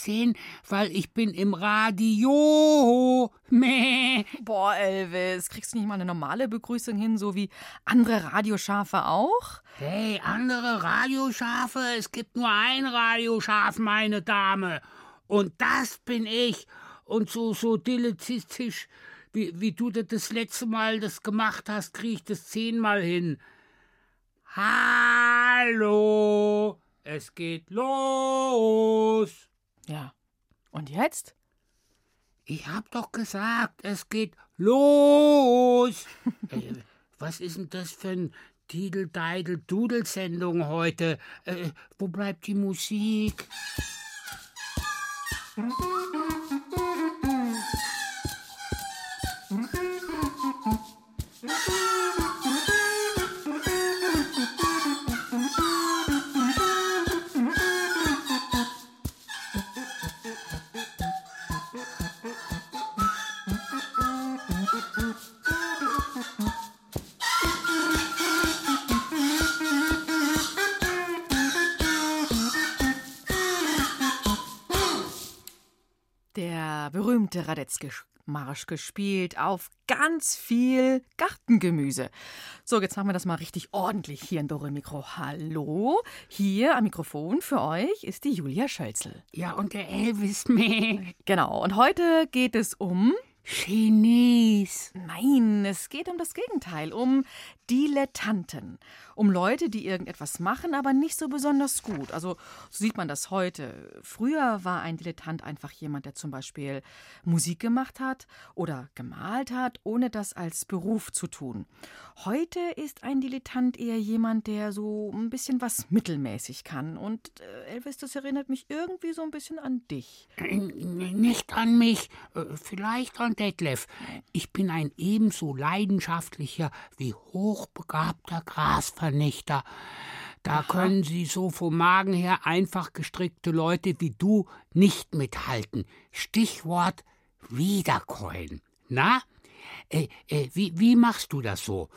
nicht sehen, weil ich bin im Radio. Meh. Boah, Elvis, kriegst du nicht mal eine normale Begrüßung hin, so wie andere Radioschafe auch? Hey, andere Radioschafe, es gibt nur ein Radioschaf, meine Dame. Und das bin ich. Und so, so dilettistisch, wie, wie du das, das letzte Mal das gemacht hast, krieg ich das zehnmal hin. Hallo, es geht los. Ja. Und jetzt? Ich hab doch gesagt, es geht los. äh, was ist denn das für ein Tidel-Deidel-Dudel-Sendung heute? Äh, wo bleibt die Musik? Der berühmte Radetzky-Marsch gespielt auf ganz viel Gartengemüse. So, jetzt machen wir das mal richtig ordentlich hier in Dore Mikro. Hallo, hier am Mikrofon für euch ist die Julia Schölzel. Ja, und der Elvis meh. Genau, und heute geht es um Chinese. Nein, es geht um das Gegenteil, um Dilettanten. Um Leute, die irgendetwas machen, aber nicht so besonders gut. Also so sieht man das heute. Früher war ein Dilettant einfach jemand, der zum Beispiel Musik gemacht hat oder gemalt hat, ohne das als Beruf zu tun. Heute ist ein Dilettant eher jemand, der so ein bisschen was mittelmäßig kann. Und äh, Elvis, das erinnert mich irgendwie so ein bisschen an dich. Nicht an mich, äh, vielleicht an Detlef. Ich bin ein ebenso leidenschaftlicher wie hochbegabter Grasvernichter. Da können Sie so vom Magen her einfach gestrickte Leute wie du nicht mithalten. Stichwort Wiederkäuen. Na? Äh, äh, wie, wie machst du das so?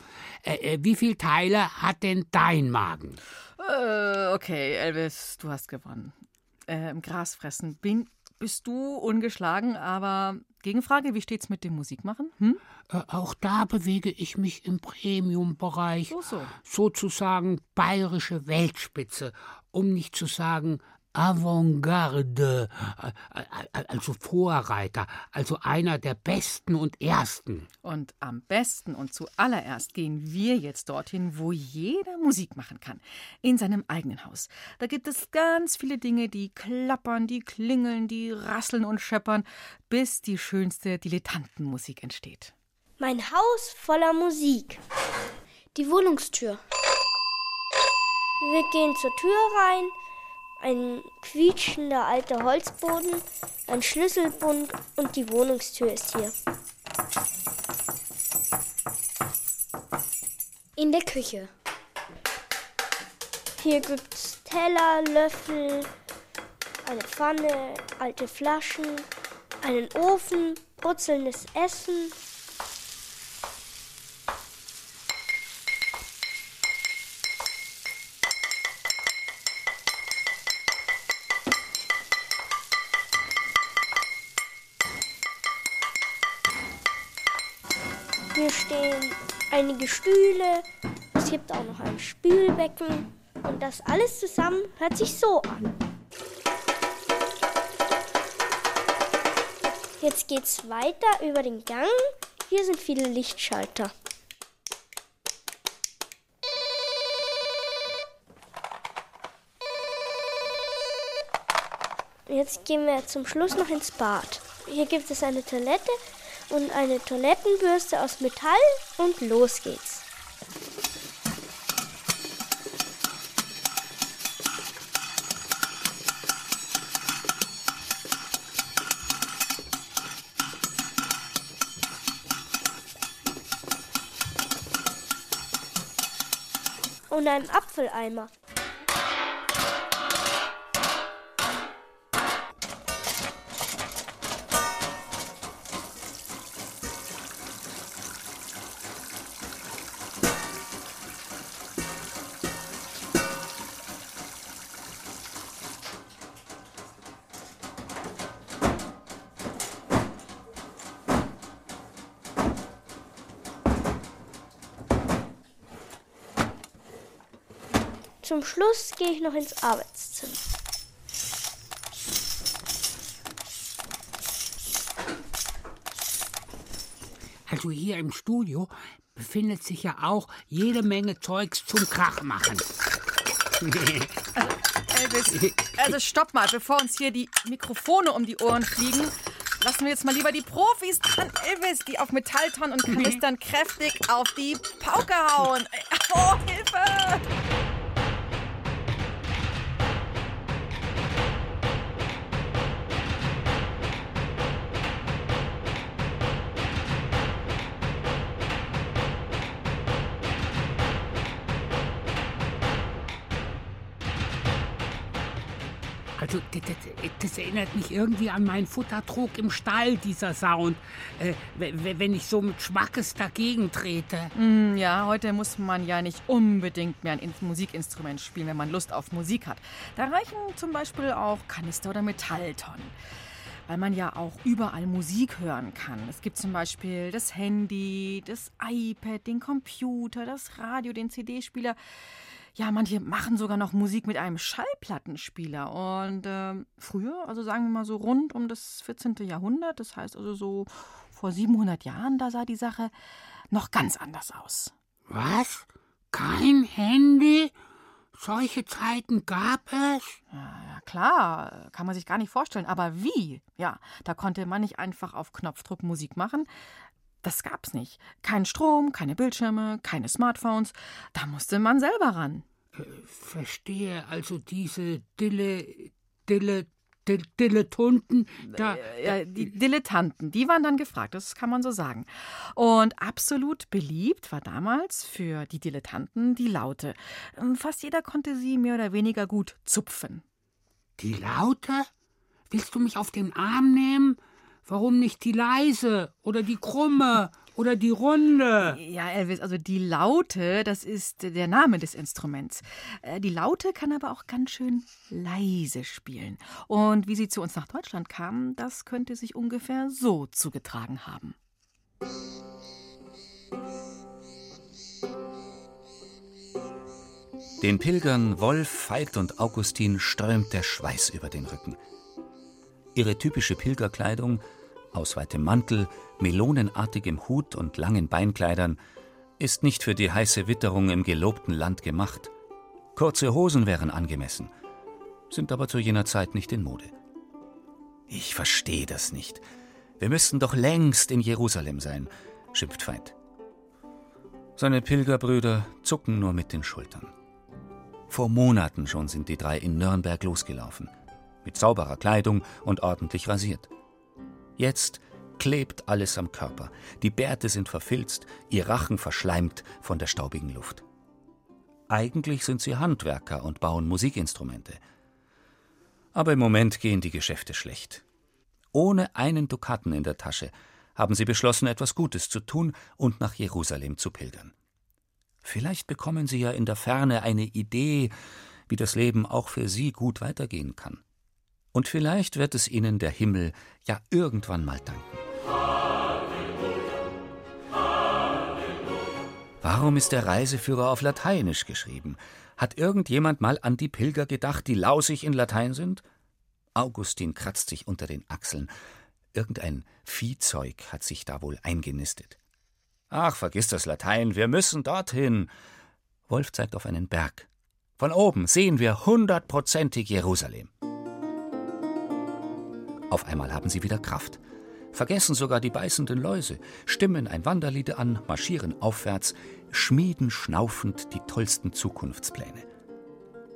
Äh, äh, wie viele Teile hat denn dein Magen? Äh, okay, Elvis, du hast gewonnen. Äh, Im Gras fressen bin, bist du ungeschlagen, aber Gegenfrage, wie steht's mit dem Musikmachen? Hm? Äh, auch da bewege ich mich im Premium-Bereich. So, so. Sozusagen bayerische Weltspitze, um nicht zu sagen Avantgarde, äh, also Vorreiter, also einer der besten und ersten. Und am besten und zuallererst gehen wir jetzt dorthin, wo jeder Musik machen kann. In seinem eigenen Haus. Da gibt es ganz viele Dinge, die klappern, die klingeln, die rasseln und scheppern, bis die schönste Dilettantenmusik entsteht. Mein Haus voller Musik. Die Wohnungstür. Wir gehen zur Tür rein. Ein quietschender alter Holzboden, ein Schlüsselbund und die Wohnungstür ist hier. In der Küche. Hier gibt's Teller, Löffel, eine Pfanne, alte Flaschen, einen Ofen, brutzelndes Essen. Hier stehen einige Stühle. Es gibt auch noch ein Spülbecken. Und das alles zusammen hört sich so an. Jetzt geht's weiter über den Gang. Hier sind viele Lichtschalter. Jetzt gehen wir zum Schluss noch ins Bad. Hier gibt es eine Toilette und eine Toilettenbürste aus Metall und los geht's. Und einen Apfeleimer. Zum Schluss gehe ich noch ins Arbeitszimmer. Also hier im Studio befindet sich ja auch jede Menge Zeugs zum Krachmachen. Elvis, also stopp mal, bevor uns hier die Mikrofone um die Ohren fliegen. Lassen wir jetzt mal lieber die Profis an Elvis, die auf Metalltonnen und Kanistern kräftig auf die Pauke hauen. Oh, Hilfe! Irgendwie an meinen Futtertrog im Stall, dieser Sound. Äh, wenn ich so mit Schmackes dagegen trete. Hm, Ja, heute muss man ja nicht unbedingt mehr ein In- Musikinstrument spielen, wenn man Lust auf Musik hat. Da reichen zum Beispiel auch Kanister oder Metalltonnen. Weil man ja auch überall Musik hören kann. Es gibt zum Beispiel das Handy, das iPad, den Computer, das Radio, den CD-Spieler. Ja, manche machen sogar noch Musik mit einem Schallplattenspieler. Und ähm, früher, also sagen wir mal so rund um das 14. Jahrhundert, das heißt also so vor 700 Jahren, da sah die Sache noch ganz anders aus. Was? Kein Handy? Solche Zeiten gab es? Ja, klar, kann man sich gar nicht vorstellen. Aber wie? Ja, da konnte man nicht einfach auf Knopfdruck Musik machen. Das gab's nicht. Kein Strom, keine Bildschirme, keine Smartphones. Da musste man selber ran. Verstehe, also diese Dille, Dille, Dille, Dilettanten, da, Ja, die Dilettanten, die waren dann gefragt, das kann man so sagen. Und absolut beliebt war damals für die Dilettanten die Laute. Fast jeder konnte sie mehr oder weniger gut zupfen. die Laute? Willst du mich auf den Arm nehmen? Warum nicht die leise oder die krumme oder die runde? Ja, Elvis, also die Laute, das ist der Name des Instruments. Äh, Die Laute kann aber auch ganz schön leise spielen. Und wie sie zu uns nach Deutschland kam, das könnte sich ungefähr so zugetragen haben. Den Pilgern Wolf, Veit und Augustin strömt der Schweiß über den Rücken. Ihre typische Pilgerkleidung aus weitem Mantel, melonenartigem Hut und langen Beinkleidern ist nicht für die heiße Witterung im gelobten Land gemacht. Kurze Hosen wären angemessen, sind aber zu jener Zeit nicht in Mode. Ich verstehe das nicht. Wir müssten doch längst in Jerusalem sein, schimpft Veit. Seine Pilgerbrüder zucken nur mit den Schultern. Vor Monaten schon sind die drei in Nürnberg losgelaufen. Mit sauberer Kleidung und ordentlich rasiert. Jetzt klebt alles am Körper. Die Bärte sind verfilzt, ihr Rachen verschleimt von der staubigen Luft. Eigentlich sind sie Handwerker und bauen Musikinstrumente. Aber im Moment gehen die Geschäfte schlecht. Ohne einen Dukaten in der Tasche haben sie beschlossen, etwas Gutes zu tun und nach Jerusalem zu pilgern. Vielleicht bekommen Sie ja in der Ferne eine Idee, wie das Leben auch für Sie gut weitergehen kann. Und vielleicht wird es Ihnen der Himmel ja irgendwann mal danken. Warum ist der Reiseführer auf Lateinisch geschrieben? Hat irgendjemand mal an die Pilger gedacht, die lausig in Latein sind? Augustin kratzt sich unter den Achseln. Irgendein Viehzeug hat sich da wohl eingenistet. Ach, vergiss das Latein, wir müssen dorthin. Wolf zeigt auf einen Berg. Von oben sehen wir hundertprozentig Jerusalem. Auf einmal haben sie wieder Kraft. Vergessen sogar die beißenden Läuse, stimmen ein Wanderlied an, marschieren aufwärts, schmieden schnaufend die tollsten Zukunftspläne.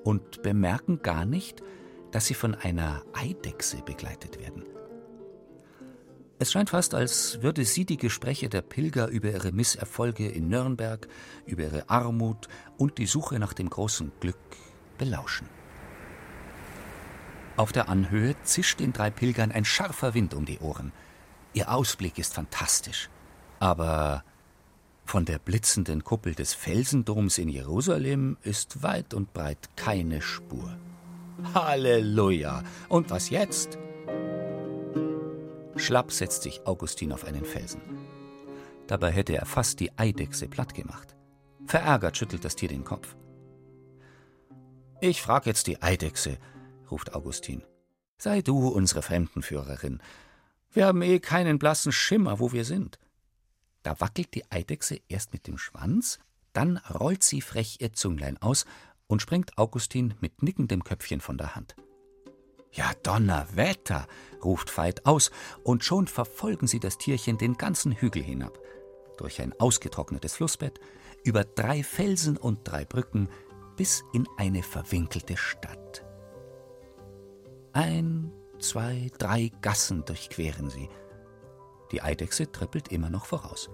Und bemerken gar nicht, dass sie von einer Eidechse begleitet werden. Es scheint fast, als würde sie die Gespräche der Pilger über ihre Misserfolge in Nürnberg, über ihre Armut und die Suche nach dem großen Glück belauschen. Auf der Anhöhe zischt den drei Pilgern ein scharfer Wind um die Ohren. Ihr Ausblick ist fantastisch. Aber von der blitzenden Kuppel des Felsendoms in Jerusalem ist weit und breit keine Spur. Halleluja! Und was jetzt? Schlapp setzt sich Augustin auf einen Felsen. Dabei hätte er fast die Eidechse platt gemacht. Verärgert schüttelt das Tier den Kopf. Ich frag jetzt die Eidechse, ruft Augustin. Sei du unsere Fremdenführerin. Wir haben eh keinen blassen Schimmer, wo wir sind. Da wackelt die Eidechse erst mit dem Schwanz, dann rollt sie frech ihr Zünglein aus und springt Augustin mit nickendem Köpfchen von der Hand. Ja, Donnerwetter, ruft Veit aus, und schon verfolgen sie das Tierchen den ganzen Hügel hinab, durch ein ausgetrocknetes Flussbett, über drei Felsen und drei Brücken bis in eine verwinkelte Stadt. Ein, zwei, drei Gassen durchqueren sie. Die Eidechse trippelt immer noch voraus.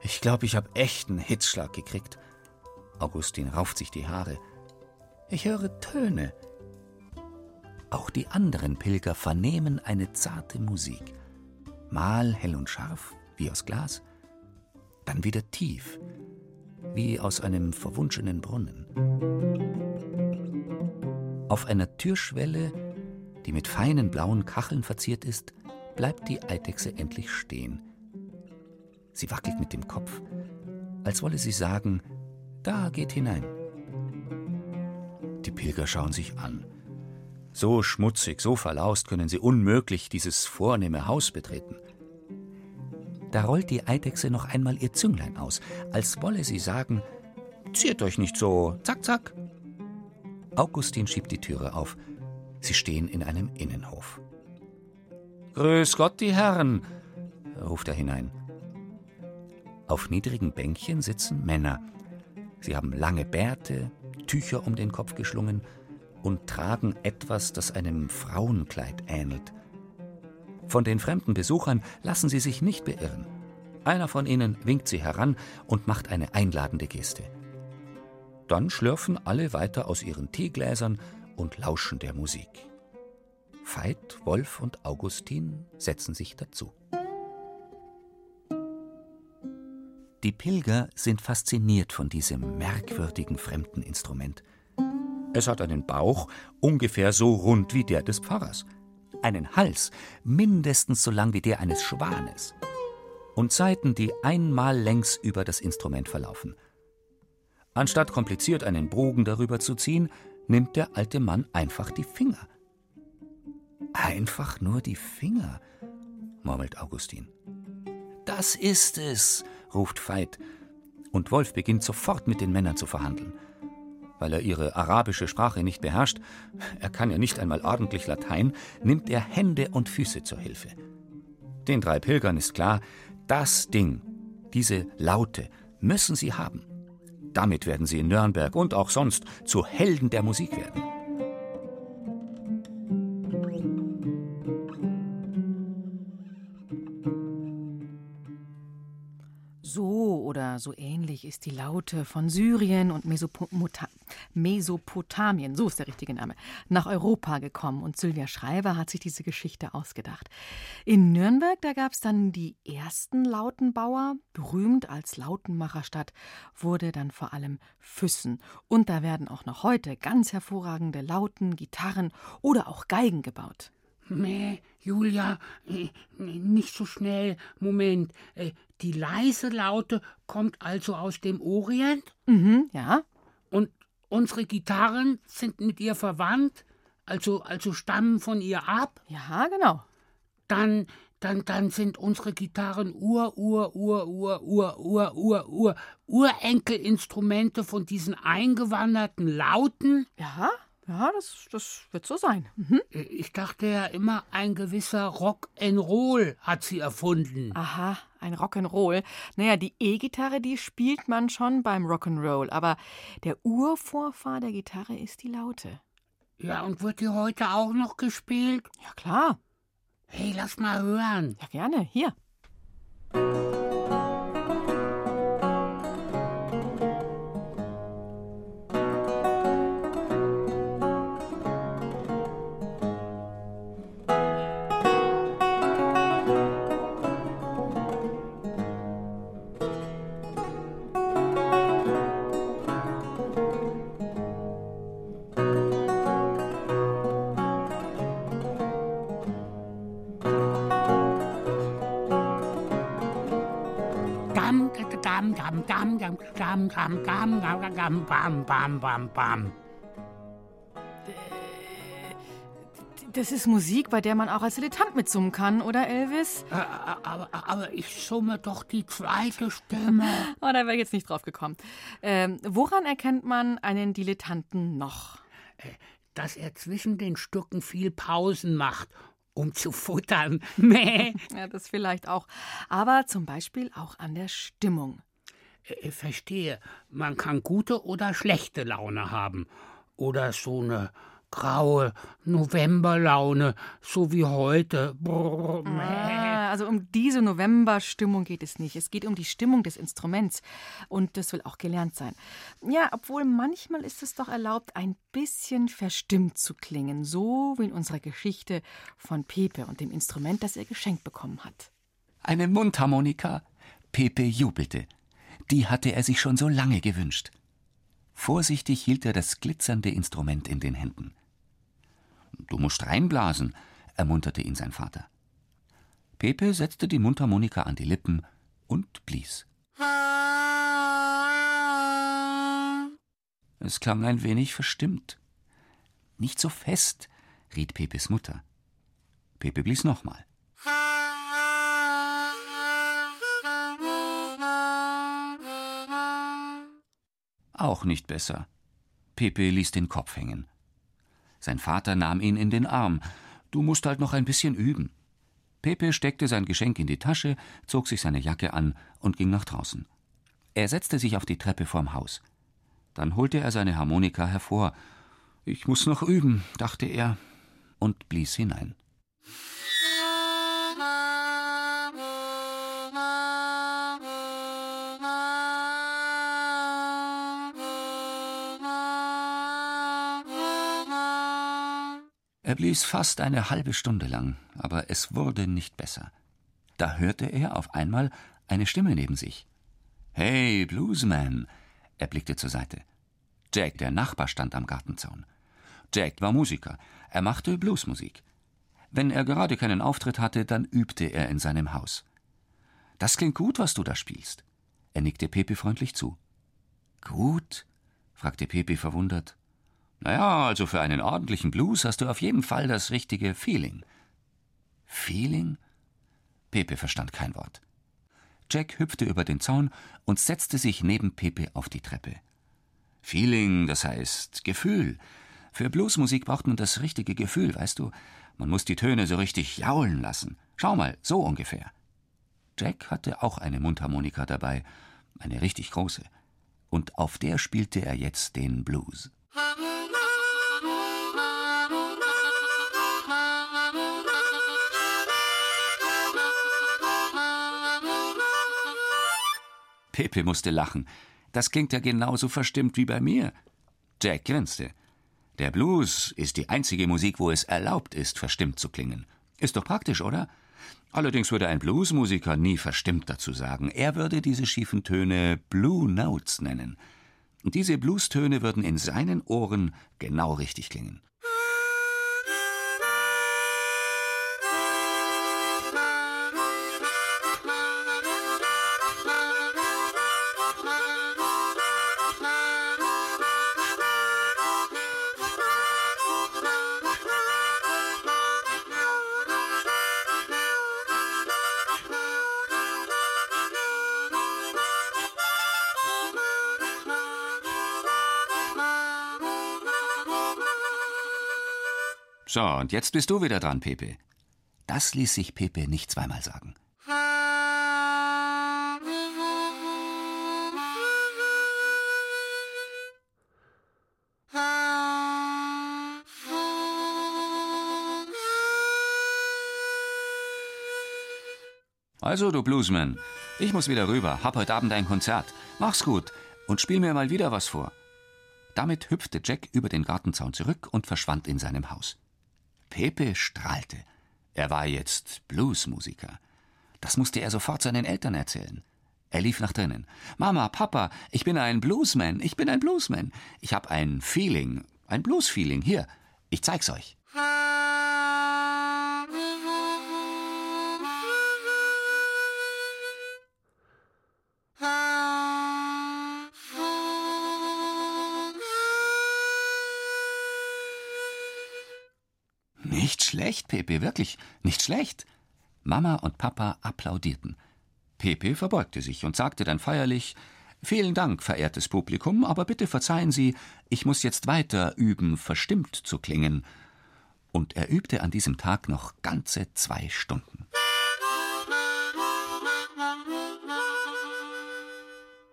Ich glaube, ich habe echt einen Hitzschlag gekriegt. Augustin rauft sich die Haare. Ich höre Töne. Auch die anderen Pilger vernehmen eine zarte Musik. Mal hell und scharf, wie aus Glas, dann wieder tief, wie aus einem verwunschenen Brunnen. Auf einer Türschwelle, die mit feinen blauen Kacheln verziert ist, bleibt die Eidechse endlich stehen. Sie wackelt mit dem Kopf, als wolle sie sagen, da geht hinein. Die Pilger schauen sich an. So schmutzig, so verlaust können sie unmöglich dieses vornehme Haus betreten. Da rollt die Eidechse noch einmal ihr Zünglein aus, als wolle sie sagen: Ziert euch nicht so, zack, zack. Augustin schiebt die Türe auf. Sie stehen in einem Innenhof. Grüß Gott, die Herren, ruft er hinein. Auf niedrigen Bänkchen sitzen Männer. Sie haben lange Bärte, Tücher um den Kopf geschlungen und tragen etwas, das einem Frauenkleid ähnelt. Von den fremden Besuchern lassen sie sich nicht beirren. Einer von ihnen winkt sie heran und macht eine einladende Geste. Dann schlürfen alle weiter aus ihren Teegläsern und lauschen der Musik. Veit, Wolf und Augustin setzen sich dazu. Die Pilger sind fasziniert von diesem merkwürdigen fremden Instrument. Es hat einen Bauch ungefähr so rund wie der des Pfarrers, einen Hals mindestens so lang wie der eines Schwanes und Seiten, die einmal längs über das Instrument verlaufen. Anstatt kompliziert einen Bogen darüber zu ziehen, nimmt der alte Mann einfach die Finger. Einfach nur die Finger, murmelt Augustin. Das ist es, ruft Veit, und Wolf beginnt sofort mit den Männern zu verhandeln weil er ihre arabische Sprache nicht beherrscht, er kann ja nicht einmal ordentlich Latein, nimmt er Hände und Füße zur Hilfe. Den drei Pilgern ist klar, das Ding, diese Laute, müssen sie haben. Damit werden sie in Nürnberg und auch sonst zu Helden der Musik werden. so ähnlich ist die Laute von Syrien und Mesopota Mesopotamien, so ist der richtige Name, nach Europa gekommen. Und Sylvia Schreiber hat sich diese Geschichte ausgedacht. In Nürnberg, da gab es dann die ersten Lautenbauer. Berühmt als Lautenmacherstadt wurde dann vor allem Füssen. Und da werden auch noch heute ganz hervorragende Lauten, Gitarren oder auch Geigen gebaut. Nee, Julia, äh, nicht so schnell. Moment. Äh, die leise Laute kommt also aus dem Orient? Mhm, ja. Und unsere Gitarren sind mit ihr verwandt? Also, also stammen von ihr ab? Ja, genau. Dann, dann, dann sind unsere Gitarren Ur, Ur, Ur, Ur, Ur, Ur, Ur, Ur, Urenkelinstrumente von diesen eingewanderten Lauten? Ja. Ja, das, das wird so sein. Mhm. Ich dachte ja immer, ein gewisser Rock'n'Roll hat sie erfunden. Aha, ein Rock'n'Roll. Naja, die E-Gitarre, die spielt man schon beim Rock'n'Roll, aber der Urvorfahr der Gitarre ist die Laute. Ja, und wird die heute auch noch gespielt? Ja, klar. Hey, lass mal hören. Ja, gerne. Hier. gam, gam, gam, gam, gam, gam, bam, bam, bam, bam. Das ist Musik, bei der man auch als Dilettant mitsummen kann, oder Elvis? Aber, aber, ich summe doch die zweite Stimme. Oh, da wäre ich jetzt nicht drauf gekommen. Ähm, woran erkennt man einen Dilettanten noch? Äh, dass er zwischen den Stücken viel Pausen macht, um zu futtern. ja, das vielleicht auch. Aber zum Beispiel auch an der Stimmung. Äh, Verstehe, man kann gute oder schlechte Laune haben. Oder so eine graue Novemberlaune, so wie heute. Brrr. Ah, also um diese Novemberstimmung geht es nicht. Es geht um die Stimmung des Instruments. Und das will auch gelernt sein. Ja, obwohl manchmal ist es doch erlaubt, ein bisschen verstimmt zu klingen. So wie in unserer Geschichte von Pepe und dem Instrument, das er geschenkt bekommen hat. Eine Mundharmonika. Pepe jubelte. Die hatte er sich schon so lange gewünscht. Vorsichtig hielt er das glitzernde Instrument in den Händen. Du musst reinblasen, ermunterte ihn sein Vater. Pepe setzte die Mundharmonika an die Lippen und blies. Es klang ein wenig verstimmt. Nicht so fest, riet Pepes Mutter. Pepe blies nochmal. Auch nicht besser. Pepe ließ den Kopf hängen. Sein Vater nahm ihn in den Arm. Du musst halt noch ein bisschen üben. Pepe steckte sein Geschenk in die Tasche, zog sich seine Jacke an und ging nach draußen. Er setzte sich auf die Treppe vorm Haus. Dann holte er seine Harmonika hervor. Ich muss noch üben, dachte er und blies hinein. Er blies fast eine halbe Stunde lang, aber es wurde nicht besser. Da hörte er auf einmal eine Stimme neben sich. Hey, Bluesman! Er blickte zur Seite. Jack, der Nachbar, stand am Gartenzaun. Jack war Musiker. Er machte Bluesmusik. Wenn er gerade keinen Auftritt hatte, dann übte er in seinem Haus. Das klingt gut, was du da spielst. Er nickte Pepe freundlich zu. Gut? fragte Pepe verwundert. Naja, also für einen ordentlichen Blues hast du auf jeden Fall das richtige Feeling. Feeling? Pepe verstand kein Wort. Jack hüpfte über den Zaun und setzte sich neben Pepe auf die Treppe. Feeling, das heißt Gefühl. Für Bluesmusik braucht man das richtige Gefühl, weißt du? Man muss die Töne so richtig jaulen lassen. Schau mal, so ungefähr. Jack hatte auch eine Mundharmonika dabei, eine richtig große. Und auf der spielte er jetzt den Blues. Pepe musste lachen. Das klingt ja genauso verstimmt wie bei mir. Jack grinste. Der Blues ist die einzige Musik, wo es erlaubt ist, verstimmt zu klingen. Ist doch praktisch, oder? Allerdings würde ein Bluesmusiker nie verstimmt dazu sagen. Er würde diese schiefen Töne Blue Notes nennen. Und diese Bluestöne würden in seinen Ohren genau richtig klingen. So, und jetzt bist du wieder dran, Pepe. Das ließ sich Pepe nicht zweimal sagen. Also, du Bluesman, ich muss wieder rüber, hab heute Abend ein Konzert. Mach's gut und spiel mir mal wieder was vor. Damit hüpfte Jack über den Gartenzaun zurück und verschwand in seinem Haus. Pepe strahlte. Er war jetzt Bluesmusiker. Das musste er sofort seinen Eltern erzählen. Er lief nach drinnen. Mama, Papa, ich bin ein Bluesman, ich bin ein Bluesman. Ich hab ein Feeling, ein Blues-Feeling. Hier, ich zeig's euch. Nicht schlecht, Pepe, wirklich, nicht schlecht. Mama und Papa applaudierten. Pepe verbeugte sich und sagte dann feierlich Vielen Dank, verehrtes Publikum, aber bitte verzeihen Sie, ich muss jetzt weiter üben, verstimmt zu klingen. Und er übte an diesem Tag noch ganze zwei Stunden.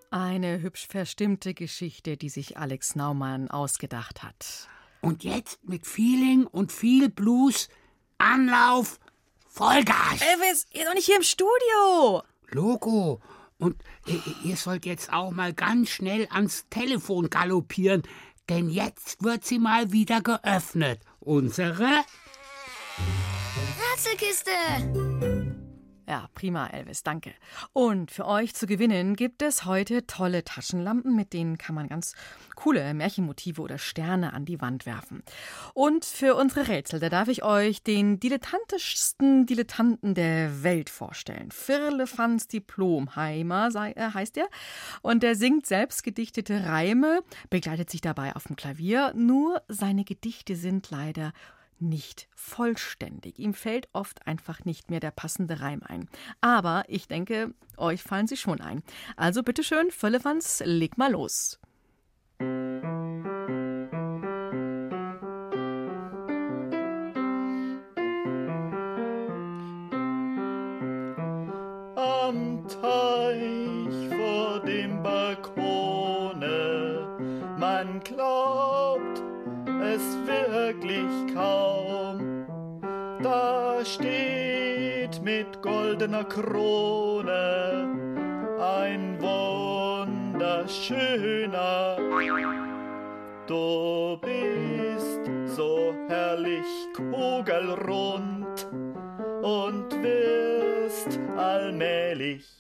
Eine hübsch verstimmte Geschichte, die sich Alex Naumann ausgedacht hat. Und jetzt mit Feeling und viel Blues, Anlauf, Vollgas. Elvis, ihr doch nicht hier im Studio. Logo. Und ihr sollt jetzt auch mal ganz schnell ans Telefon galoppieren, denn jetzt wird sie mal wieder geöffnet. Unsere Rätselkiste. Ja, prima, Elvis, danke. Und für euch zu gewinnen gibt es heute tolle Taschenlampen, mit denen kann man ganz coole Märchenmotive oder Sterne an die Wand werfen. Und für unsere Rätsel, da darf ich euch den dilettantischsten Dilettanten der Welt vorstellen. Firlefanz Diplomheimer sei, äh, heißt er. Und er singt selbst gedichtete Reime, begleitet sich dabei auf dem Klavier. Nur seine Gedichte sind leider nicht vollständig. Ihm fällt oft einfach nicht mehr der passende Reim ein. Aber ich denke, euch fallen sie schon ein. Also bitteschön, Völlefanz, leg mal los. Goldener Krone ein wunderschöner. Du bist so herrlich kugelrund und wirst allmählich,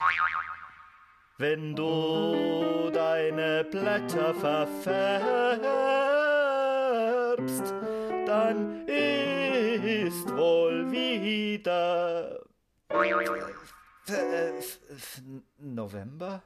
wenn du deine Blätter verfärbst, dann ist wohl wieder November?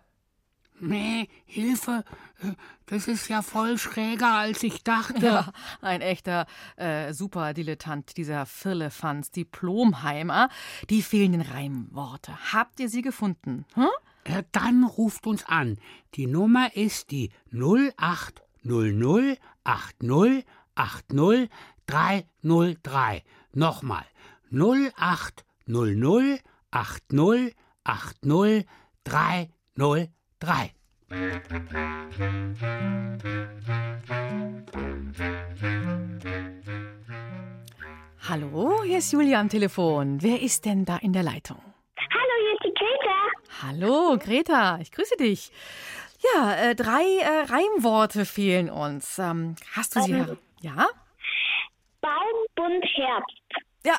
Nee, Hilfe, äh, das ist ja voll schräger, als ich dachte. Ja, ein echter äh, Superdilettant, dieser Firlefanz Diplomheimer. Die fehlenden Reimworte. Habt ihr sie gefunden? Hm? Äh, Dann ruft uns an. Die Nummer ist die 0800 80 80 303. Nochmal 0800 80 80 303. Hallo, hier ist Julia am Telefon. Wer ist denn da in der Leitung? Hallo, hier ist die Greta. Hallo, Greta, ich grüße dich. Ja, äh, drei äh, Reimworte fehlen uns. Ähm, hast du sie? her- Ja? Baum, Bund, Herbst. Ja.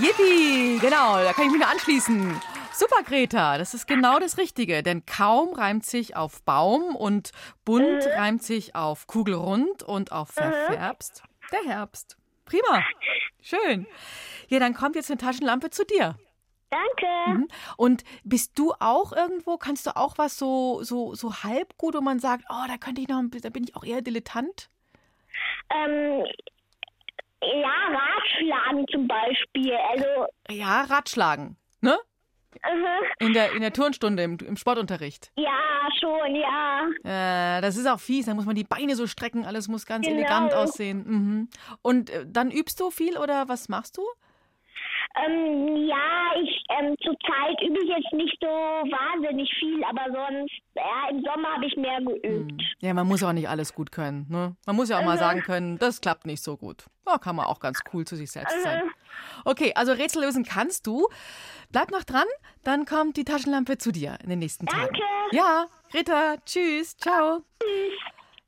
Yippie, genau, da kann ich mich nur anschließen. Super, Greta, das ist genau das Richtige, denn kaum reimt sich auf Baum und bunt reimt sich auf kugelrund und auf verfärbst der Herbst. Prima, schön. Ja, dann kommt jetzt eine Taschenlampe zu dir. Danke. Und bist du auch irgendwo, kannst du auch was so, so, so halb gut, wo man sagt, oh, da könnte ich noch, da bin ich auch eher Dilettant? Ähm, ja, Ratschlagen zum Beispiel. Also, Ja, Ratschlagen, ne? äh, In der, in der Turnstunde, im, im Sportunterricht. ja, schon, ja. Äh, das ist auch fies, da muss man die Beine so strecken, alles muss ganz Genau. elegant aussehen. Mhm. Und äh, dann übst du viel oder was machst du? Ähm, ja, ich ähm, zurzeit übe ich jetzt nicht so wahnsinnig viel, aber sonst, ja, im Sommer habe ich mehr geübt. Ja, man muss auch nicht alles gut können. Ne? Man muss ja auch mal sagen können, das klappt nicht so gut. Da kann man auch ganz cool zu sich selbst sein. Okay, also Rätsel lösen kannst du. Bleib noch dran, dann kommt die Taschenlampe zu dir in den nächsten Tagen. Danke. Ja, Greta, tschüss, ciao.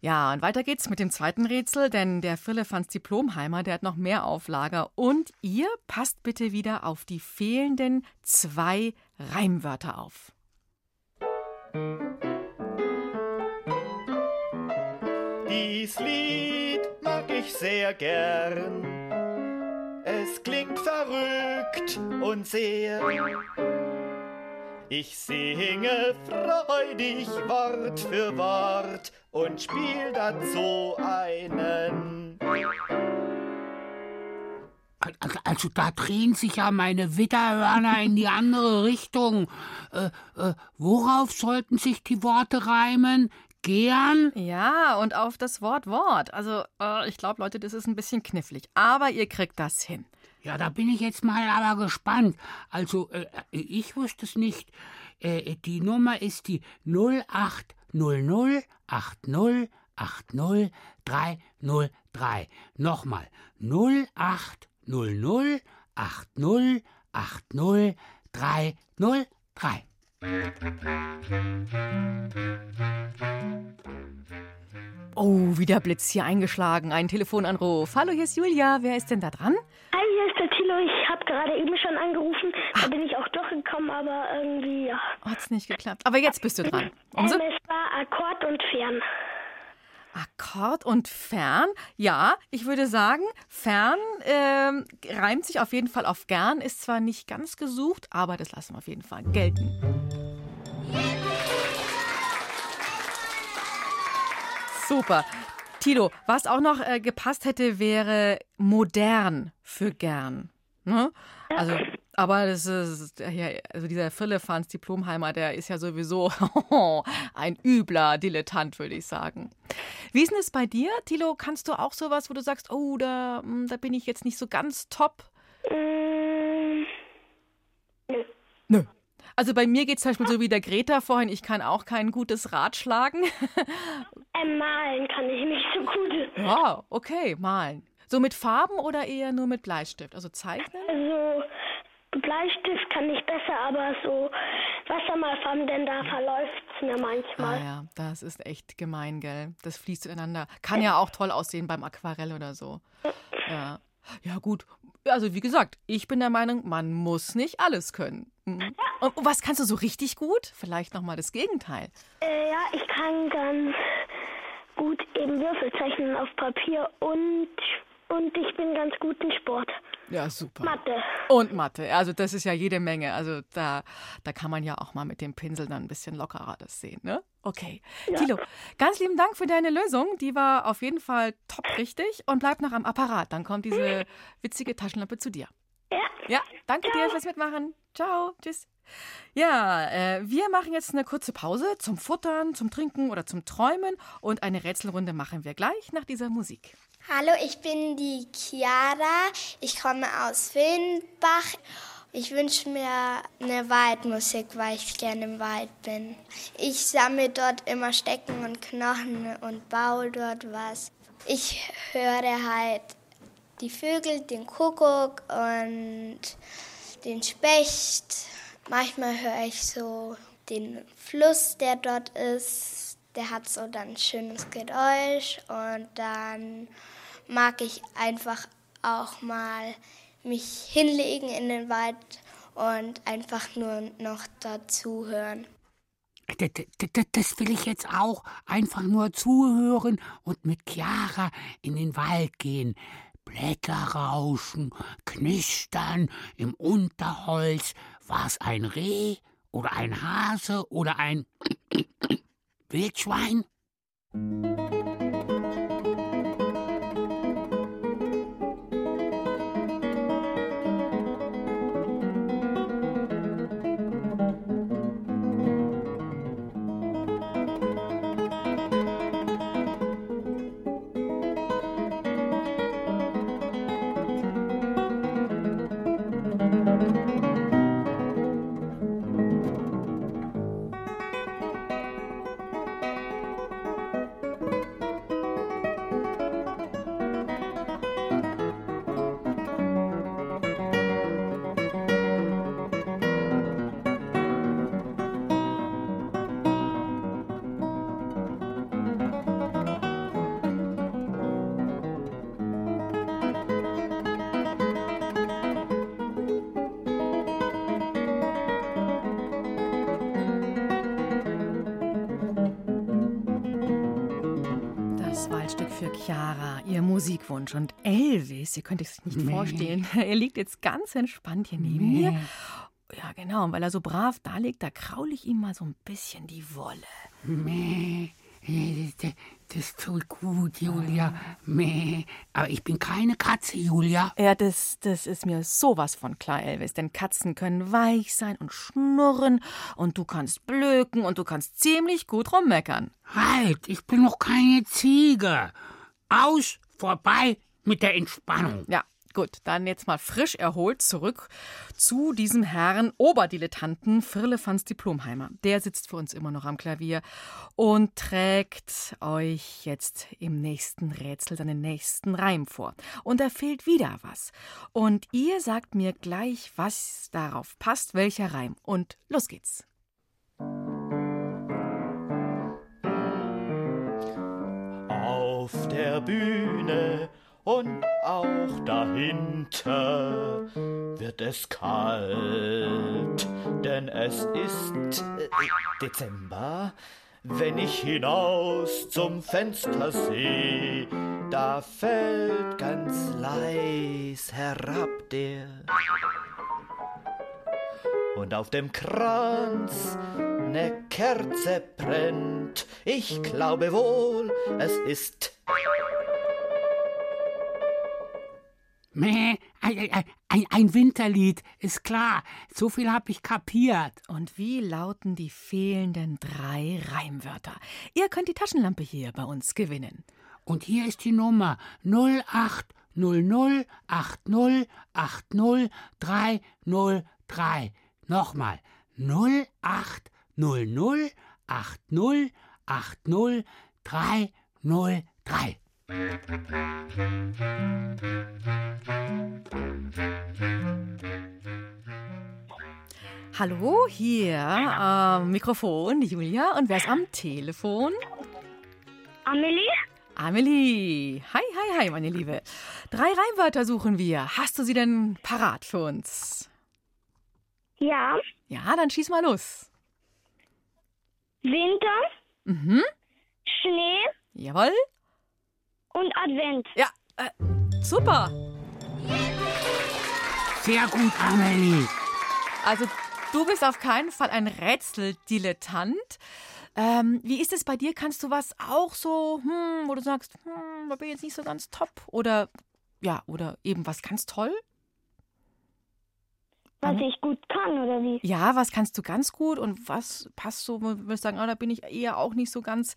Ja, und weiter geht's mit dem zweiten Rätsel, denn der Firlefanz Diplomheimer, der hat noch mehr auf Lager. Und ihr passt bitte wieder auf die fehlenden zwei Reimwörter auf. Dies Lied mag ich sehr gern. Es klingt verrückt und sehr. Ich singe freudig Wort für Wort und spiel dazu einen. Also, also da drehen sich ja meine Witterhörner in die andere Richtung. Äh, äh, worauf sollten sich die Worte reimen? Gern? Ja, und auf das Wort Wort. Also, äh, ich glaube, Leute, das ist ein bisschen knifflig. Aber ihr kriegt das hin. Ja, da bin ich jetzt mal aber gespannt. Also, äh, ich wusste es nicht. Äh, die Nummer ist die 0800 80 80 303. Nochmal 0800 80 80 303. Oh, wie der Blitz hier eingeschlagen. Ein Telefonanruf. Hallo, hier ist Julia. Wer ist denn da dran? Hi, hier ist der Tilo. Ich habe gerade eben schon angerufen. Da bin ich auch durchgekommen, aber irgendwie, ja. Hat's nicht geklappt. Aber jetzt bist du dran. Ähm, es war Akkord und Fern. Akkord und fern. Ja, ich würde sagen, fern ähm, reimt sich auf jeden Fall auf gern, ist zwar nicht ganz gesucht, aber das lassen wir auf jeden Fall gelten. Super. Tilo, was auch noch äh, gepasst hätte, wäre modern für gern. Ne? Also, aber das ist, ja, also dieser Firlefanz Diplomheimer, der ist ja sowieso ein übler Dilettant, würde ich sagen. Wie ist denn es bei dir, Tilo? Kannst du auch sowas, wo du sagst, oh, da, hm, da bin ich jetzt nicht so ganz top? Mm, Nö. Also bei mir geht es zum Beispiel so wie der Greta vorhin, ich kann auch kein gutes Rad schlagen. ähm, malen kann ich nicht so gut. Ja, okay, malen. So mit Farben oder eher nur mit Bleistift? Also zeichnen? Also, Bleistift kann ich besser, aber so Wassermalfarben, denn da verläuft es mir manchmal. Ah ja, das ist echt gemein, gell? Das fließt ineinander. Kann ja auch toll aussehen beim Aquarell oder so. Ja. Ja, gut. Also, wie gesagt, ich bin der Meinung, man muss nicht alles können. Mhm. Und was kannst du so richtig gut? Vielleicht nochmal das Gegenteil. Äh, ja, ich kann ganz gut eben Würfel zeichnen auf Papier und, und ich bin ganz gut in Sport. Ja, super. Mathe. Und Mathe. Also, das ist ja jede Menge. Also, da, da kann man ja auch mal mit dem Pinsel dann ein bisschen lockerer das sehen, ne? Okay. Tilo, ganz lieben Dank für deine Lösung. Die war auf jeden Fall top richtig. Und bleib noch am Apparat. Dann kommt diese witzige Taschenlampe zu dir. Ja. Ja, danke dir fürs Mitmachen. Ciao, tschüss. Ja, äh, wir machen jetzt eine kurze Pause zum Futtern, zum Trinken oder zum Träumen und eine Rätselrunde machen wir gleich nach dieser Musik. Hallo, ich bin die Chiara. Ich komme aus Willenbach. Ich wünsche mir eine Waldmusik, weil ich gerne im Wald bin. Ich sammle dort immer Stecken und Knochen und baue dort was. Ich höre halt die Vögel, den Kuckuck und den Specht. Manchmal höre ich so den Fluss, der dort ist. Der hat so dann ein schönes Geräusch und dann mag ich einfach auch mal mich hinlegen in den Wald und einfach nur noch dazu hören. D- d- d- Das will ich jetzt auch. Einfach nur zuhören und mit Chiara in den Wald gehen. Blätter rauschen, knistern im Unterholz. War's ein Reh oder ein Hase oder ein Wildschwein? Das Waldstück für Chiara, ihr Musikwunsch. Und Elvis, ihr könnt es sich nicht Meh. vorstellen, er liegt jetzt ganz entspannt hier neben Meh. mir. Ja, genau, und weil er so brav da liegt, da kraul ich ihm mal so ein bisschen die Wolle. Meh, das, tut gut, Julia. Meh. Aber ich bin keine Katze, Julia. Ja, das, das ist mir sowas von klar, Elvis. Denn Katzen können weich sein und schnurren und du kannst blöken und du kannst ziemlich gut rummeckern. Halt, ich bin noch keine Ziege. Aus, vorbei mit der Entspannung. Ja, gut, dann jetzt mal frisch erholt zurück zu diesem Herrn Oberdilettanten Firlefanz Diplomheimer. Der sitzt für uns immer noch am Klavier und trägt euch jetzt im nächsten Rätsel seinen nächsten Reim vor. Und da fehlt wieder was. Und ihr sagt mir gleich, was darauf passt, welcher Reim. Und los geht's. Auf der Bühne und auch dahinter wird es kalt, denn es ist äh, Dezember. Wenn ich hinaus zum Fenster seh, da fällt ganz leis herab der. Und auf dem Kranz ne Kerze brennt. Ich glaube wohl, es ist Meh, ein, ein, ein, Winterlied, ist klar. So viel hab ich kapiert. Und wie lauten die fehlenden drei Reimwörter? Ihr könnt die Taschenlampe hier bei uns gewinnen. Und hier ist die Nummer 08008080303. Nochmal 08008080303. Hallo, hier am Mikrofon Julia. Und wer ist am Telefon? Amelie? Amelie. Hi, hi, hi, meine Liebe. Drei Reimwörter suchen wir. Hast du sie denn parat für uns? Ja. Ja, dann schieß mal los. Winter, Mhm. Schnee Jawohl. Und Advent. Ja, äh, super. Sehr gut, Amelie. Also, du bist auf keinen Fall ein Rätseldilettant. Ähm, wie ist es bei dir? Kannst du was auch so, hm, wo du sagst, hm, da bin ich jetzt nicht so ganz top? Oder, ja, oder eben was ganz toll? Was ich gut kann, oder wie? Ja, was kannst du ganz gut und was passt so, wo du sagen, oh, da bin ich eher auch nicht so ganz,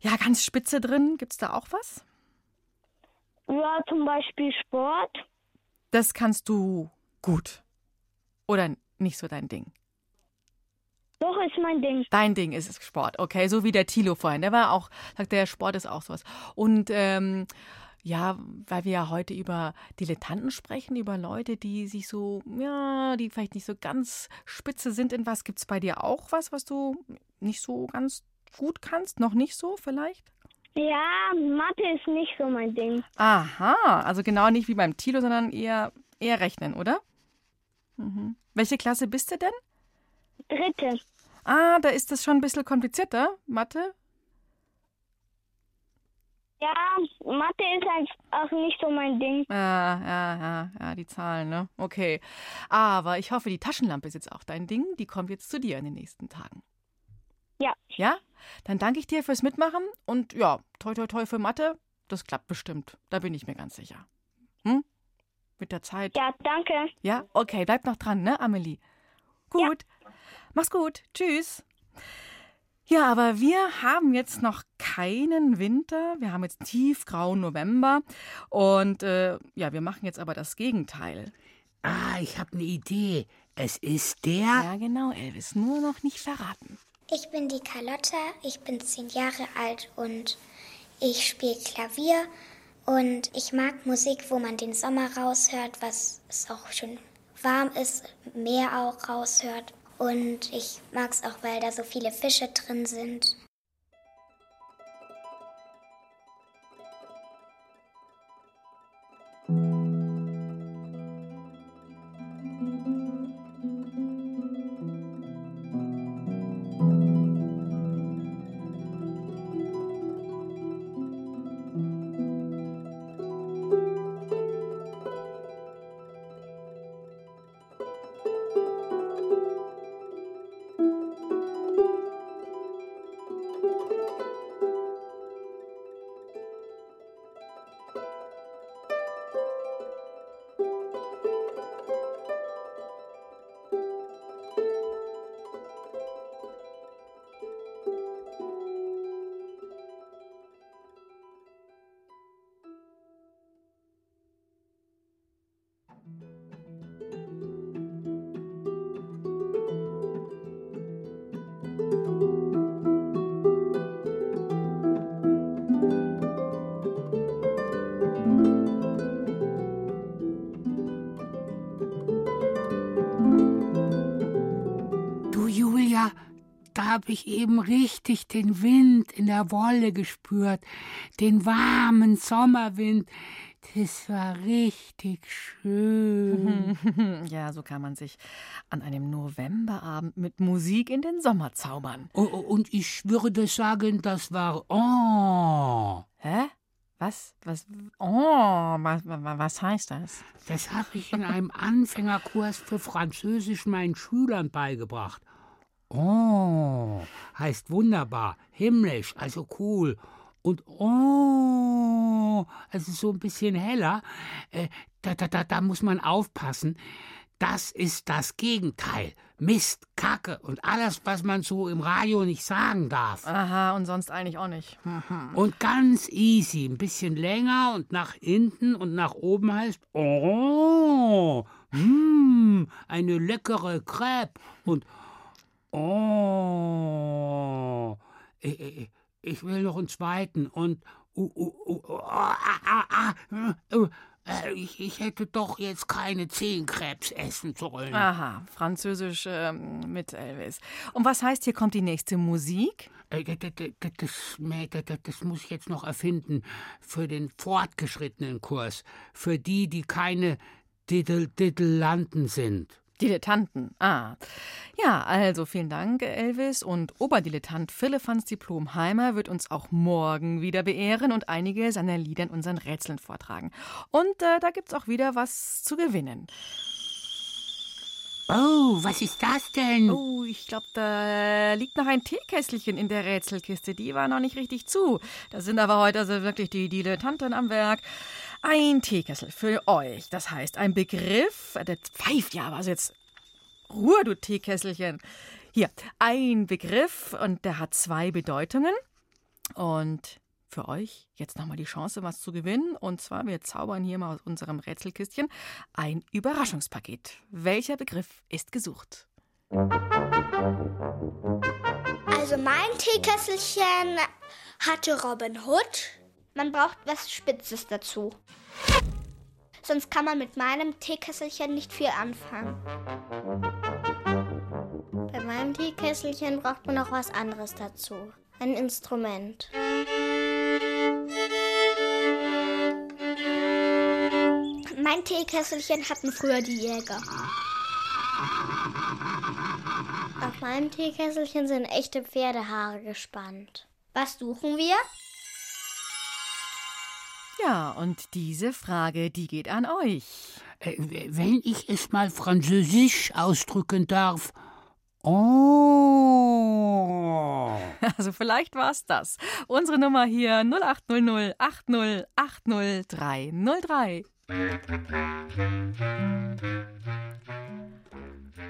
ja, ganz spitze drin. Gibt es da auch was? Ja, zum Beispiel Sport. Das kannst du gut. Oder nicht so dein Ding? Doch, ist mein Ding. Dein Ding ist es Sport, okay, so wie der Thilo vorhin. Der war auch, sagt der Sport ist auch sowas. Und ähm, ja, weil wir ja heute über Dilettanten sprechen, über Leute, die sich so, ja, die vielleicht nicht so ganz spitze sind in was. Gibt es bei dir auch was, was du nicht so ganz gut kannst? Noch nicht so vielleicht? Ja, Mathe ist nicht so mein Ding. Aha, also genau nicht wie beim Thilo, sondern eher, eher rechnen, oder? Mhm. Welche Klasse bist du denn? Dritte. Ah, da ist das schon ein bisschen komplizierter, Mathe. Ja, Mathe ist halt auch nicht so mein Ding. Ja, ja, ja, ja, die Zahlen, ne? Okay. Aber ich hoffe, die Taschenlampe ist jetzt auch dein Ding. Die kommt jetzt zu dir in den nächsten Tagen. Ja. Ja? Dann danke ich dir fürs Mitmachen und ja, toi, toi, toi für Mathe. Das klappt bestimmt. Da bin ich mir ganz sicher. Hm? Mit der Zeit. Ja, danke. Ja? Okay, bleib noch dran, ne, Amelie? Gut. Mach's gut. Tschüss. Ja, aber wir haben jetzt noch keinen Winter. Wir haben jetzt tiefgrauen November. Und äh, ja, wir machen jetzt aber das Gegenteil. Ah, ich habe eine Idee. Es ist der. Ja, genau, Elvis. Nur noch nicht verraten. Ich bin die Carlotta, ich bin zehn Jahre alt und ich spiele Klavier und ich mag Musik, wo man den Sommer raushört, was es auch schon warm ist, Meer auch raushört. Und ich mag es auch, weil da so viele Fische drin sind. Habe ich eben richtig den Wind in der Wolle gespürt, den warmen Sommerwind. Das war richtig schön. ja, so kann man sich an einem Novemberabend mit Musik in den Sommer zaubern. Und ich würde sagen, das war Oh. Hä? Was? Was? Oh, was, was heißt das? Das habe ich in einem Anfängerkurs für Französisch meinen Schülern beigebracht. Oh, heißt wunderbar, himmlisch, also cool. Und oh, also so ein bisschen heller. Äh, da, da, da, da muss man aufpassen. Das ist das Gegenteil. Mist, Kacke und alles, was man so im Radio nicht sagen darf. Aha, und sonst eigentlich auch nicht. Und ganz easy, ein bisschen länger und nach hinten und nach oben heißt Oh, mm, eine leckere Crepe und Oh, ich, ich will noch einen zweiten und uh, uh, uh, ah, ah, ah, ich, ich, hätte doch jetzt keine zehn Krebs essen sollen. Aha, Französisch ähm, mit Elvis. Und was heißt, hier kommt die nächste Musik? Das, das, das, das muss ich jetzt noch erfinden für den fortgeschrittenen Kurs, für die, die keine Diddle-Diddle-Landen sind. Dilettanten. Ah. Ja, also vielen Dank, Elvis. Und Oberdilettant Philippans Diplomheimer wird uns auch morgen wieder beehren und einige seiner Lieder in unseren Rätseln vortragen. Und äh, da gibt's auch wieder was zu gewinnen. Oh, was ist das denn? Oh, ich glaube, da liegt noch ein Teekesselchen in der Rätselkiste. Die war noch nicht richtig zu. Da sind aber heute also wirklich die Dilettanten am Werk. Ein Teekessel für euch. Das heißt, ein Begriff, der pfeift ja, was jetzt? Ruhe, du Teekesselchen. Hier, ein Begriff und der hat zwei Bedeutungen. Und für euch jetzt nochmal die Chance, was zu gewinnen. Und zwar, wir zaubern hier mal aus unserem Rätselkistchen ein Überraschungspaket. Welcher Begriff ist gesucht? Also mein Teekesselchen hatte Robin Hood. Man braucht was Spitzes dazu. Sonst kann man mit meinem Teekesselchen nicht viel anfangen. Bei meinem Teekesselchen braucht man noch was anderes dazu. Ein Instrument. Mein Teekesselchen hatten früher die Jäger. Auf meinem Teekesselchen sind echte Pferdehaare gespannt. Was suchen wir? Ja, und diese Frage, die geht an euch. Äh, wenn ich es mal französisch ausdrücken darf. Oh. Also vielleicht war es das. Unsere Nummer hier 0800 80 80 303.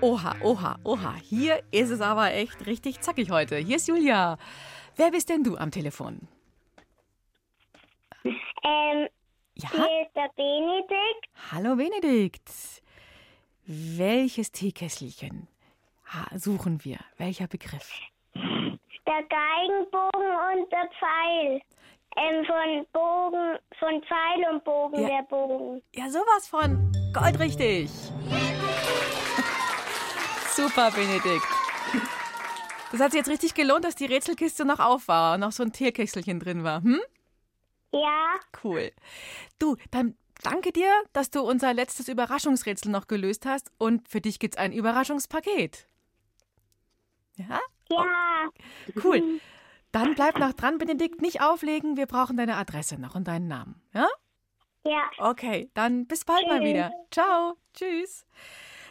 Oha, oha, oha. Hier ist es aber echt richtig zackig heute. Hier ist Julia. Wer bist denn du am Telefon? Ähm, Ja? hier ist der Benedikt. Hallo Benedikt. Welches Teekesselchen suchen wir? Welcher Begriff? Der Geigenbogen und der Pfeil. Ähm, von Bogen, von Pfeil und Bogen, Ja. der Bogen. Ja, sowas von goldrichtig. Super, Benedikt. Das hat sich jetzt richtig gelohnt, dass die Rätselkiste noch auf war und noch so ein Teekesselchen drin war. Hm? Ja, Cool. Du, dann danke dir, dass du unser letztes Überraschungsrätsel noch gelöst hast und für dich gibt's ein Überraschungspaket. Ja? ja. Cool. Dann bleib noch dran, Benedikt, nicht auflegen. Wir brauchen deine Adresse noch und deinen Namen. Ja? Ja. Okay, dann bis bald mal Tschüss. wieder. Ciao. Tschüss.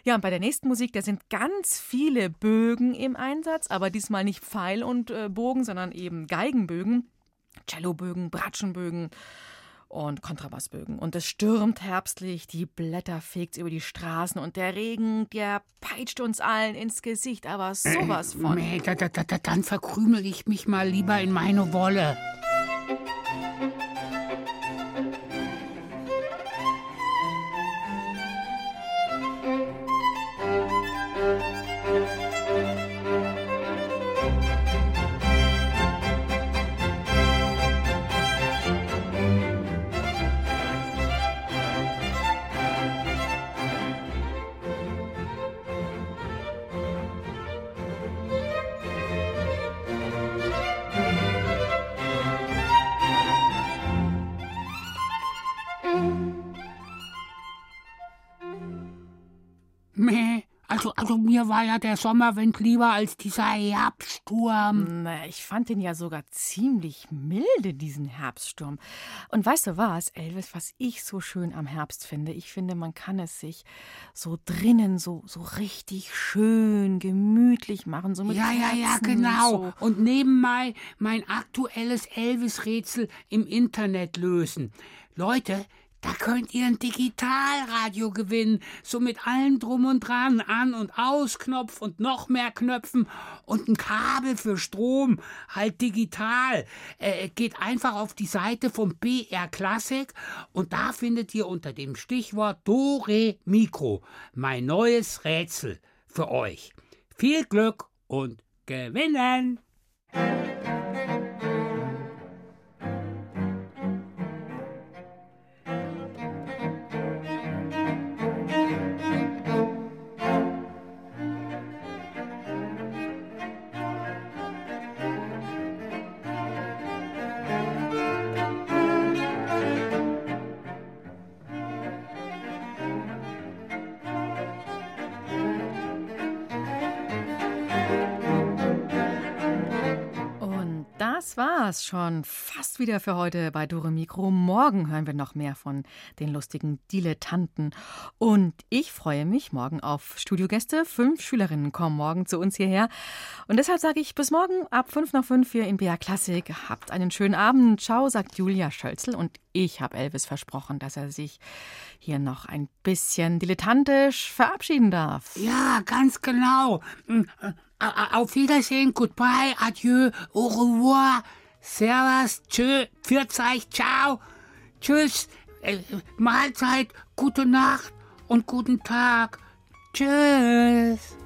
Ja, und bei der nächsten Musik, da sind ganz viele Bögen im Einsatz, aber diesmal nicht Pfeil und äh, Bogen, sondern eben Geigenbögen, Cellobögen, Bratschenbögen und Kontrabassbögen. Und es stürmt herbstlich, die Blätter fegt's über die Straßen und der Regen, der peitscht uns allen ins Gesicht, aber sowas von. Nee, da, da, da, da, dann verkrümel ich mich mal lieber in meine Wolle. Also mir war ja der Sommerwind lieber als dieser Herbststurm. Ich fand den ja sogar ziemlich milde, diesen Herbststurm. Und weißt du was, Elvis, was ich so schön am Herbst finde? Ich finde, man kann es sich so drinnen so, so richtig schön, gemütlich machen. So mit ja, ja, ja, genau. So. Und nebenbei mein aktuelles Elvis-Rätsel im Internet lösen. Leute, da könnt ihr ein Digitalradio gewinnen, so mit allem drum und dran, An- und Ausknopf und noch mehr Knöpfen und ein Kabel für Strom, halt digital. Äh, geht einfach auf die Seite vom BR Classic und da findet ihr unter dem Stichwort Dore Mikro mein neues Rätsel für euch. Viel Glück und gewinnen! War's schon fast wieder für heute bei Dore Mikro. Morgen hören wir noch mehr von den lustigen Dilettanten. Und ich freue mich morgen auf Studiogäste. Fünf Schülerinnen kommen morgen zu uns hierher. Und deshalb sage ich bis morgen ab fünf nach fünf hier in BR Klassik. Habt einen schönen Abend. Ciao, sagt Julia Schölzel. Und ich habe Elvis versprochen, dass er sich hier noch ein bisschen dilettantisch verabschieden darf. Ja, ganz genau. Mm, äh, Auf Wiedersehen, goodbye, adieu, au revoir, servus, tschö, Pfirzeich, ciao, tschüss, äh, Mahlzeit, gute Nacht und guten Tag. Tschüss.